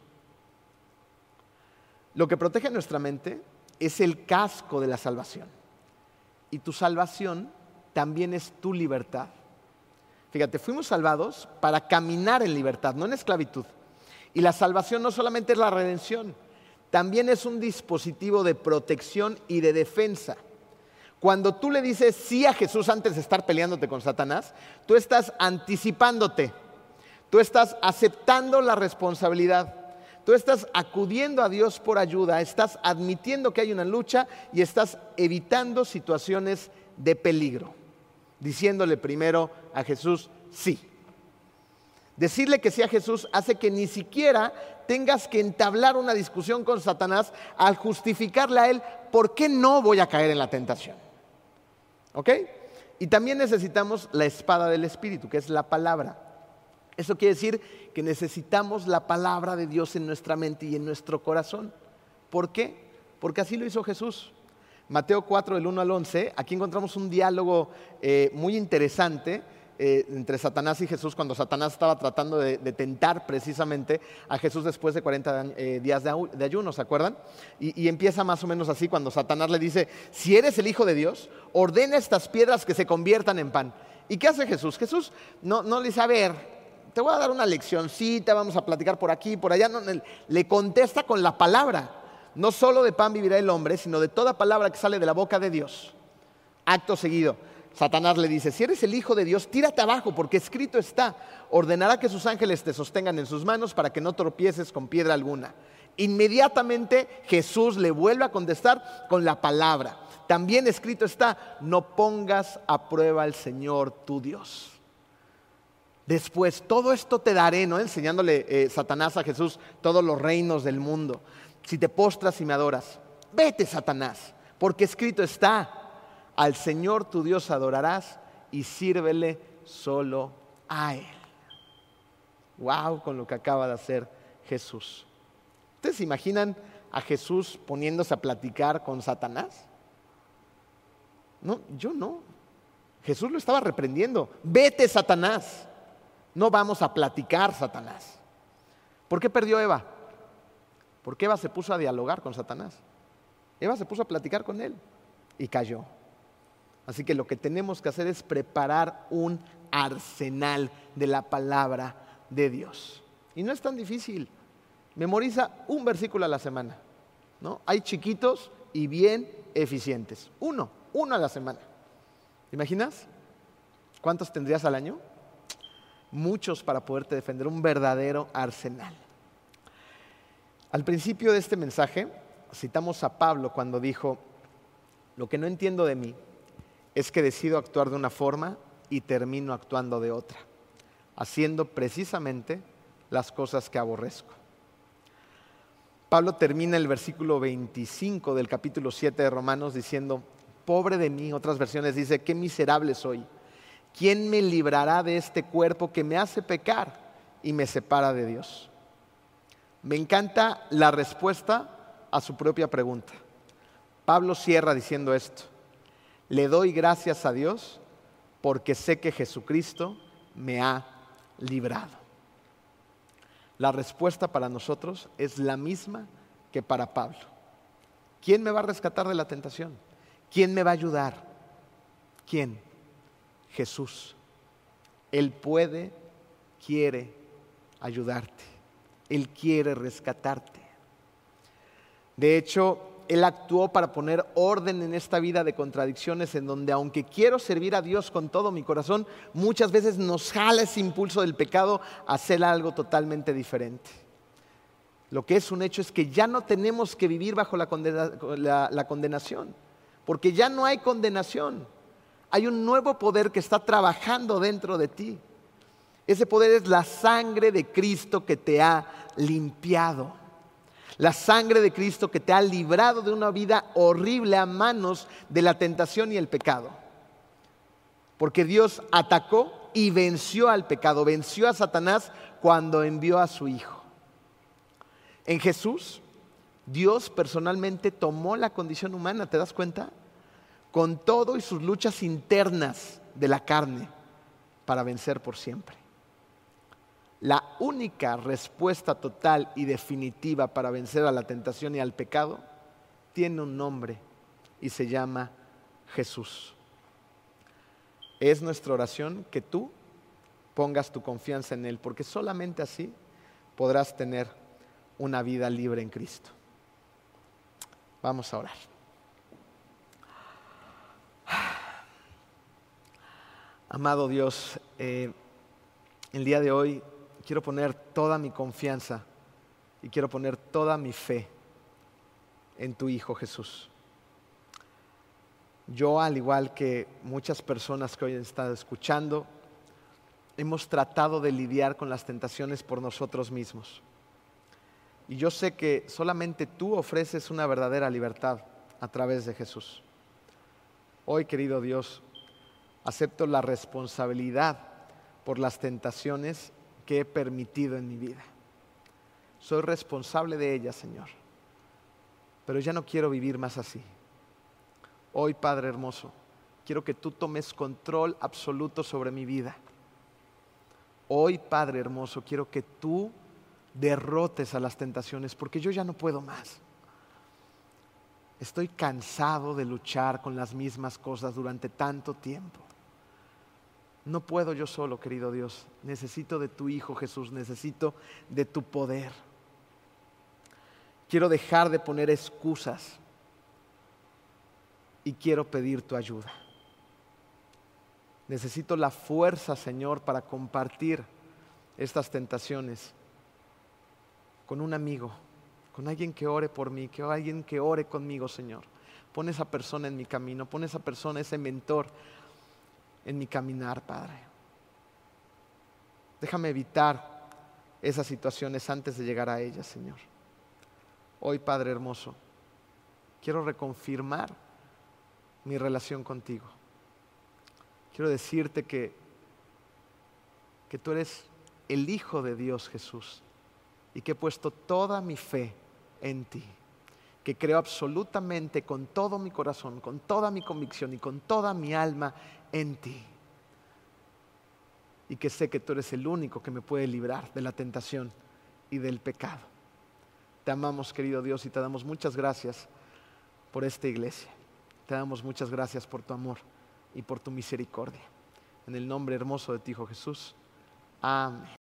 Lo que protege nuestra mente es el casco de la salvación. Y tu salvación también es tu libertad. Fíjate, fuimos salvados para caminar en libertad, no en esclavitud. Y la salvación no solamente es la redención, también es un dispositivo de protección y de defensa. Cuando tú le dices sí a Jesús antes de estar peleándote con Satanás, tú estás anticipándote, tú estás aceptando la responsabilidad, tú estás acudiendo a Dios por ayuda, estás admitiendo que hay una lucha y estás evitando situaciones de peligro diciéndole primero a Jesús sí. Decirle que sí Jesús hace que ni siquiera tengas que entablar una discusión con Satanás al justificarle a él por qué no voy a caer en la tentación. ¿Ok? Y también necesitamos la espada del Espíritu, que es la palabra. Eso quiere decir que necesitamos la palabra de Dios en nuestra mente y en nuestro corazón. ¿Por qué? Porque así lo hizo Jesús. Mateo 4, del 1 al 11, aquí encontramos un diálogo eh, muy interesante eh, entre Satanás y Jesús cuando Satanás estaba tratando de, tentar precisamente a Jesús después de 40 eh, días de, ayuno, ¿se acuerdan? Y, empieza más o menos así cuando Satanás le dice, si eres el Hijo de Dios, ordena estas piedras que se conviertan en pan. ¿Y qué hace Jesús? Jesús no, no le dice, a ver, te voy a dar una leccioncita, vamos a platicar por aquí, por allá. le contesta con la palabra. No solo de pan vivirá el hombre, sino de toda palabra que sale de la boca de Dios. Acto seguido, Satanás le dice, si eres el Hijo de Dios, tírate abajo, porque escrito está, ordenará que sus ángeles te sostengan en sus manos para que no tropieces con piedra alguna. Inmediatamente Jesús le vuelve a contestar con la palabra. También escrito está, no pongas a prueba al Señor tu Dios. Después, todo esto te daré, ¿no? Enseñándole eh, Satanás a Jesús todos los reinos del mundo. Si te postras y me adoras, vete, Satanás, porque escrito está, al Señor tu Dios adorarás y sírvele solo a Él. Wow, con lo que acaba de hacer Jesús. ¿Ustedes se imaginan a Jesús poniéndose a platicar con Satanás? No, yo no. Jesús lo estaba reprendiendo. Vete, Satanás. No vamos a platicar, Satanás. ¿Por qué perdió Eva? Porque Eva se puso a dialogar con Satanás. Eva se puso a platicar con él y cayó. Así que lo que tenemos que hacer es preparar un arsenal de la palabra de Dios. Y no es tan difícil. Memoriza un versículo a la semana. ¿no? Hay chiquitos y bien eficientes. Uno, uno a la semana. ¿Te imaginas? ¿Cuántos tendrías al año? muchos para poderte defender, un verdadero arsenal. Al principio de este mensaje citamos a Pablo cuando dijo, lo que no entiendo de mí es que decido actuar de una forma y termino actuando de otra, haciendo precisamente las cosas que aborrezco. Pablo termina el versículo 25 del capítulo 7 de Romanos diciendo, pobre de mí, otras versiones dice, qué miserable soy ¿quién me librará de este cuerpo que me hace pecar y me separa de Dios? Me encanta la respuesta a su propia pregunta. Pablo cierra diciendo esto, le doy gracias a Dios porque sé que Jesucristo me ha librado. La respuesta para nosotros es la misma que para Pablo. ¿Quién me va a rescatar de la tentación? ¿Quién me va a ayudar? ¿Quién? Jesús. Él puede, quiere ayudarte. Él quiere rescatarte. De hecho, Él actuó para poner orden en esta vida de contradicciones en donde aunque quiero servir a Dios con todo mi corazón, muchas veces nos jala ese impulso del pecado a hacer algo totalmente diferente. Lo que es un hecho es que ya no tenemos que vivir bajo la, la condenación, porque ya no hay condenación hay un nuevo poder que está trabajando dentro de ti. Ese poder es la sangre de Cristo que te ha limpiado. La sangre de Cristo que te ha librado de una vida horrible a manos de la tentación y el pecado. Porque Dios atacó y venció al pecado, venció a Satanás cuando envió a su Hijo. En Jesús, Dios personalmente tomó la condición humana, ¿te das cuenta? con todo y sus luchas internas de la carne para vencer por siempre. La única respuesta total y definitiva para vencer a la tentación y al pecado tiene un nombre y se llama Jesús. Es nuestra oración que tú pongas tu confianza en Él, porque solamente así podrás tener una vida libre en Cristo. Vamos a orar. Amado Dios, eh, el día de hoy quiero poner toda mi confianza y quiero poner toda mi fe en tu Hijo Jesús. Yo, al igual que muchas personas que hoy han estado escuchando, hemos tratado de lidiar con las tentaciones por nosotros mismos. Y yo sé que solamente tú ofreces una verdadera libertad a través de Jesús. Hoy, querido Dios, acepto la responsabilidad por las tentaciones que he permitido en mi vida. Soy responsable de ellas, Señor. Pero ya no quiero vivir más así. Hoy, Padre hermoso, quiero que tú tomes control absoluto sobre mi vida. Hoy, Padre hermoso, quiero que tú derrotes a las tentaciones porque yo ya no puedo más. Estoy cansado de luchar con las mismas cosas durante tanto tiempo. No puedo yo solo, querido Dios. Necesito de tu Hijo Jesús, necesito de tu poder. Quiero dejar de poner excusas y quiero pedir tu ayuda. Necesito la fuerza, Señor, para compartir estas tentaciones con un amigo, con alguien que ore por mí, que alguien que ore conmigo, Señor. Pon esa persona en mi camino, pon esa persona, ese mentor en mi caminar, Padre. Déjame evitar esas situaciones antes de llegar a ellas, Señor. Hoy, Padre hermoso, quiero reconfirmar mi relación contigo. Quiero decirte que, que tú eres el Hijo de Dios Jesús y que he puesto toda mi fe en ti, que creo absolutamente con todo mi corazón, con toda mi convicción y con toda mi alma en ti. Y que sé que tú eres el único que me puede librar de la tentación y del pecado. Te amamos, querido Dios, y te damos muchas gracias por esta iglesia. Te damos muchas gracias por tu amor y por tu misericordia. En el nombre hermoso de ti, Hijo Jesús. Amén.